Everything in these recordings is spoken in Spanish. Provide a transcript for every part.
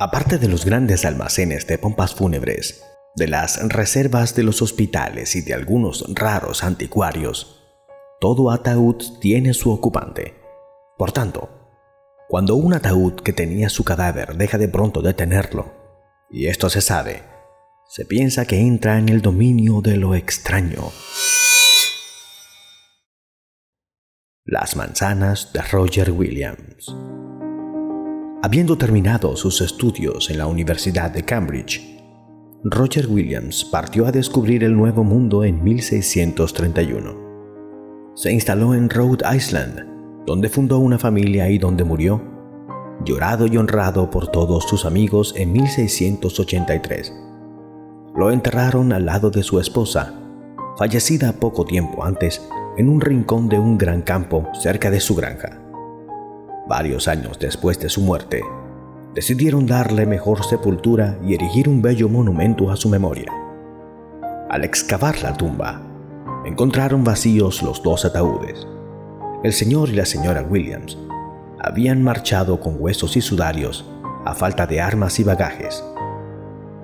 Aparte de los grandes almacenes de pompas fúnebres, de las reservas de los hospitales y de algunos raros anticuarios, todo ataúd tiene su ocupante. Por tanto, cuando un ataúd que tenía su cadáver deja de pronto de tenerlo, y esto se sabe, se piensa que entra en el dominio de lo extraño. Las manzanas de Roger Williams. Habiendo terminado sus estudios en la Universidad de Cambridge, Roger Williams partió a descubrir el Nuevo Mundo en 1631. Se instaló en Rhode Island, donde fundó una familia y donde murió, llorado y honrado por todos sus amigos en 1683. Lo enterraron al lado de su esposa, fallecida poco tiempo antes en un rincón de un gran campo cerca de su granja. Varios años después de su muerte, decidieron darle mejor sepultura y erigir un bello monumento a su memoria. Al excavar la tumba, encontraron vacíos los dos ataúdes. El señor y la señora Williams habían marchado con huesos y sudarios a falta de armas y bagajes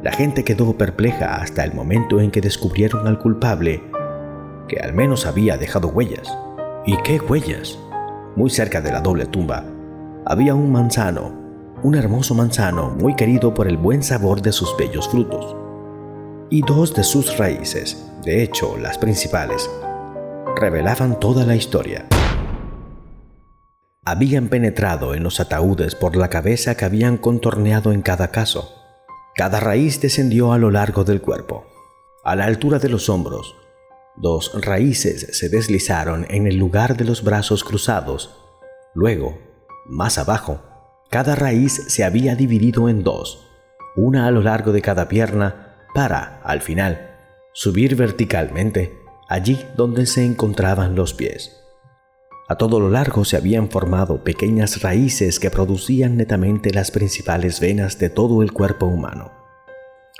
la gente quedó perpleja hasta el momento en que descubrieron al culpable, que al menos había dejado huellas. ¿Y qué huellas? Muy cerca de la doble tumba había un manzano, un hermoso manzano muy querido por el buen sabor de sus bellos frutos. Y dos de sus raíces, de hecho las principales, revelaban toda la historia. Habían penetrado en los ataúdes por la cabeza que habían contorneado en cada caso cada raíz descendió a lo largo del cuerpo, a la altura de los hombros. Dos raíces se deslizaron en el lugar de los brazos cruzados. Luego, más abajo, cada raíz se había dividido en dos, una a lo largo de cada pierna para, al final, subir verticalmente allí donde se encontraban los pies. A todo lo largo se habían formado pequeñas raíces que producían netamente las principales venas de todo el cuerpo humano.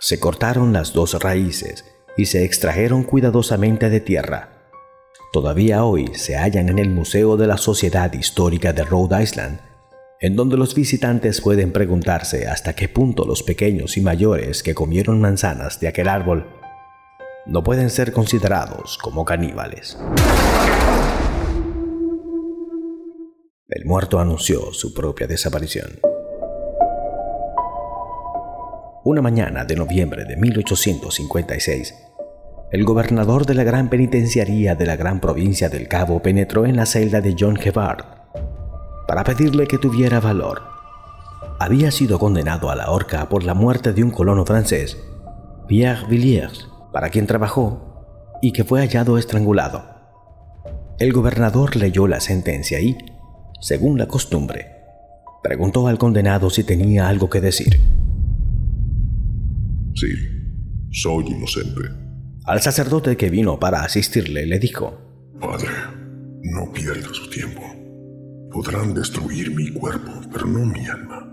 Se cortaron las dos raíces y se extrajeron cuidadosamente de tierra. Todavía hoy se hallan en el Museo de la Sociedad Histórica de Rhode Island, en donde los visitantes pueden preguntarse hasta qué punto los pequeños y mayores que comieron manzanas de aquel árbol no pueden ser considerados como caníbales. el muerto anunció su propia desaparición. Una mañana de noviembre de 1856, el gobernador de la gran penitenciaría de la gran provincia del Cabo penetró en la celda de John Gebhard para pedirle que tuviera valor. Había sido condenado a la horca por la muerte de un colono francés, Pierre Villiers, para quien trabajó y que fue hallado estrangulado. El gobernador leyó la sentencia y, según la costumbre, preguntó al condenado si tenía algo que decir. Sí, soy inocente. Al sacerdote que vino para asistirle le dijo, Padre, no pierda su tiempo. Podrán destruir mi cuerpo, pero no mi alma.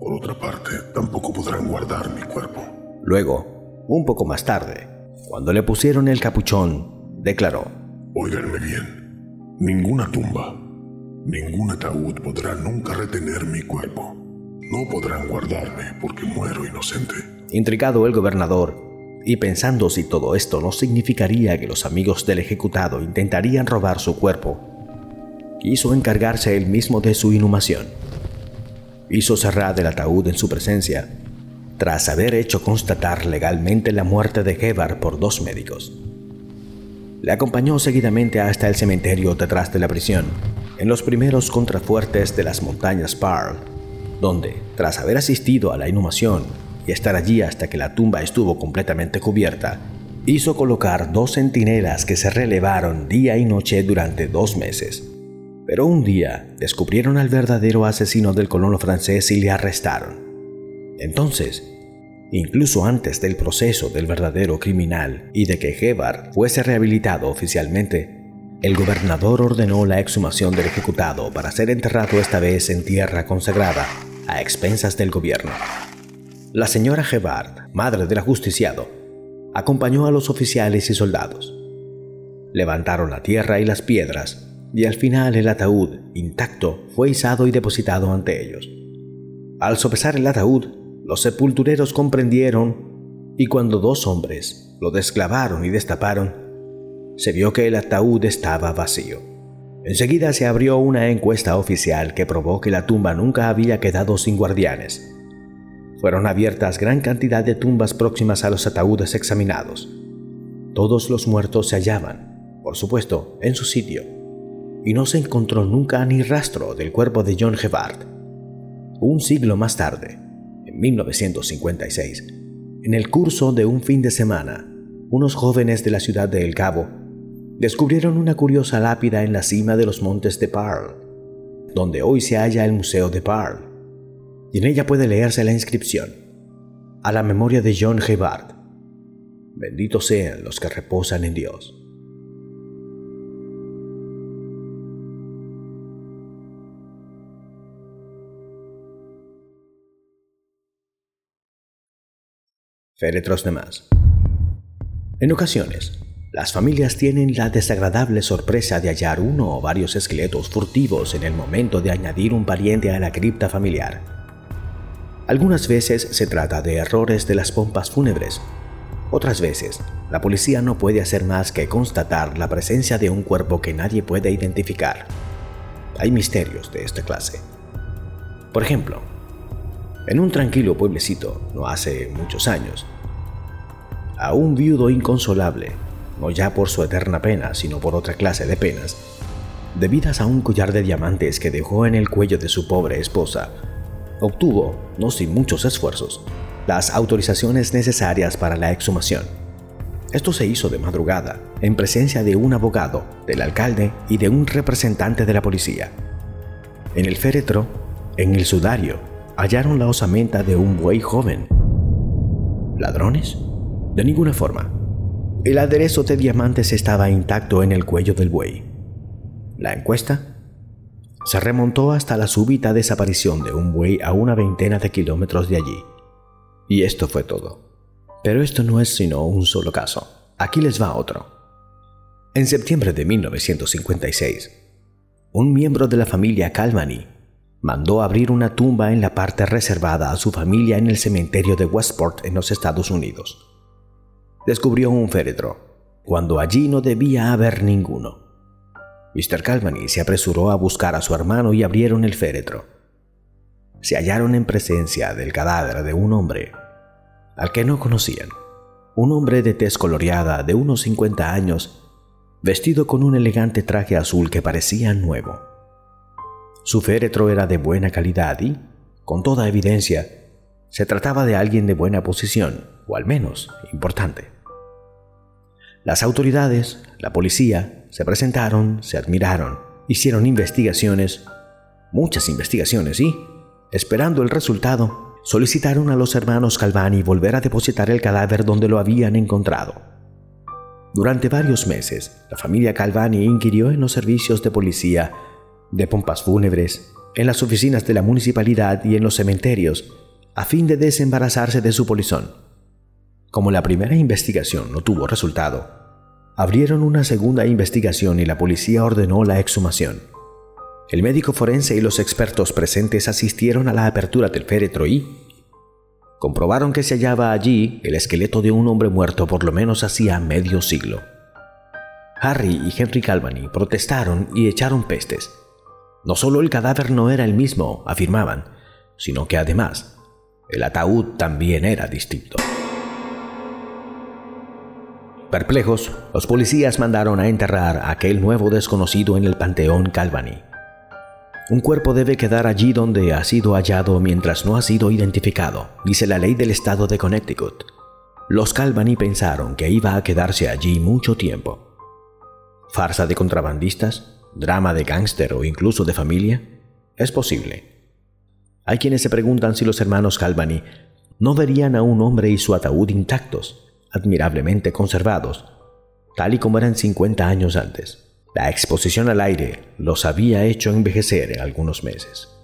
Por otra parte, tampoco podrán guardar mi cuerpo. Luego, un poco más tarde, cuando le pusieron el capuchón, declaró, Óiganme bien, ninguna tumba, Ningún ataúd podrá nunca retener mi cuerpo. No podrán guardarme porque muero inocente. Intrigado el gobernador, y pensando si todo esto no significaría que los amigos del ejecutado intentarían robar su cuerpo, quiso encargarse él mismo de su inhumación. Hizo cerrar el ataúd en su presencia, tras haber hecho constatar legalmente la muerte de Gebar por dos médicos. Le acompañó seguidamente hasta el cementerio detrás de la prisión, en los primeros contrafuertes de las montañas Pearl, donde, tras haber asistido a la inhumación y estar allí hasta que la tumba estuvo completamente cubierta, hizo colocar dos centinelas que se relevaron día y noche durante dos meses. Pero un día descubrieron al verdadero asesino del colono francés y le arrestaron. Entonces, incluso antes del proceso del verdadero criminal y de que Gebhard fuese rehabilitado oficialmente, el gobernador ordenó la exhumación del ejecutado para ser enterrado esta vez en tierra consagrada, a expensas del gobierno. La señora Gebhard, madre del ajusticiado, acompañó a los oficiales y soldados. Levantaron la tierra y las piedras, y al final el ataúd, intacto, fue izado y depositado ante ellos. Al sopesar el ataúd, los sepultureros comprendieron y cuando dos hombres lo desclavaron y destaparon, se vio que el ataúd estaba vacío. Enseguida se abrió una encuesta oficial que probó que la tumba nunca había quedado sin guardianes. Fueron abiertas gran cantidad de tumbas próximas a los ataúdes examinados. Todos los muertos se hallaban, por supuesto, en su sitio, y no se encontró nunca ni rastro del cuerpo de John Gebhardt. Un siglo más tarde, en 1956, en el curso de un fin de semana, unos jóvenes de la ciudad de El Cabo descubrieron una curiosa lápida en la cima de los montes de Pearl, donde hoy se halla el Museo de Pearl, y en ella puede leerse la inscripción, a la memoria de John Gebhardt, Benditos sean los que reposan en Dios. Féretros de más. En ocasiones, las familias tienen la desagradable sorpresa de hallar uno o varios esqueletos furtivos en el momento de añadir un pariente a la cripta familiar. Algunas veces se trata de errores de las pompas fúnebres otras veces, la policía no puede hacer más que constatar la presencia de un cuerpo que nadie puede identificar. Hay misterios de esta clase. Por ejemplo, en un tranquilo pueblecito, no hace muchos años, a un viudo inconsolable, no ya por su eterna pena, sino por otra clase de penas, debidas a un collar de diamantes que dejó en el cuello de su pobre esposa, obtuvo, no sin muchos esfuerzos, las autorizaciones necesarias para la exhumación. Esto se hizo de madrugada, en presencia de un abogado, del alcalde y de un representante de la policía. En el féretro, en el sudario, hallaron la osamenta de un buey joven. ¿Ladrones? De ninguna forma. El aderezo de diamantes estaba intacto en el cuello del buey. La encuesta se remontó hasta la súbita desaparición de un buey a una veintena de kilómetros de allí. Y esto fue todo. Pero esto no es sino un solo caso. Aquí les va otro. En septiembre de 1956, un miembro de la familia Calvany mandó abrir una tumba en la parte reservada a su familia en el cementerio de Westport en los Estados Unidos. Descubrió un féretro, cuando allí no debía haber ninguno. Mr. Calvany se apresuró a buscar a su hermano y abrieron el féretro se hallaron en presencia del cadáver de un hombre al que no conocían. Un hombre de tez coloreada de unos 50 años, vestido con un elegante traje azul que parecía nuevo. Su féretro era de buena calidad y, con toda evidencia, se trataba de alguien de buena posición, o al menos importante. Las autoridades, la policía, se presentaron, se admiraron, hicieron investigaciones, muchas investigaciones y, Esperando el resultado, solicitaron a los hermanos Calvani volver a depositar el cadáver donde lo habían encontrado. Durante varios meses, la familia Calvani inquirió en los servicios de policía, de pompas fúnebres, en las oficinas de la municipalidad y en los cementerios, a fin de desembarazarse de su polizón. Como la primera investigación no tuvo resultado, abrieron una segunda investigación y la policía ordenó la exhumación. El médico forense y los expertos presentes asistieron a la apertura del féretro y comprobaron que se hallaba allí el esqueleto de un hombre muerto por lo menos hacía medio siglo. Harry y Henry Calvany protestaron y echaron pestes. No solo el cadáver no era el mismo, afirmaban, sino que además el ataúd también era distinto. Perplejos, los policías mandaron a enterrar a aquel nuevo desconocido en el Panteón Calvany. Un cuerpo debe quedar allí donde ha sido hallado mientras no ha sido identificado, dice la ley del estado de Connecticut. Los Calvany pensaron que iba a quedarse allí mucho tiempo. ¿Farsa de contrabandistas? ¿Drama de gángster o incluso de familia? Es posible. Hay quienes se preguntan si los hermanos Calvany no verían a un hombre y su ataúd intactos, admirablemente conservados, tal y como eran 50 años antes. La exposición al aire los había hecho envejecer en algunos meses.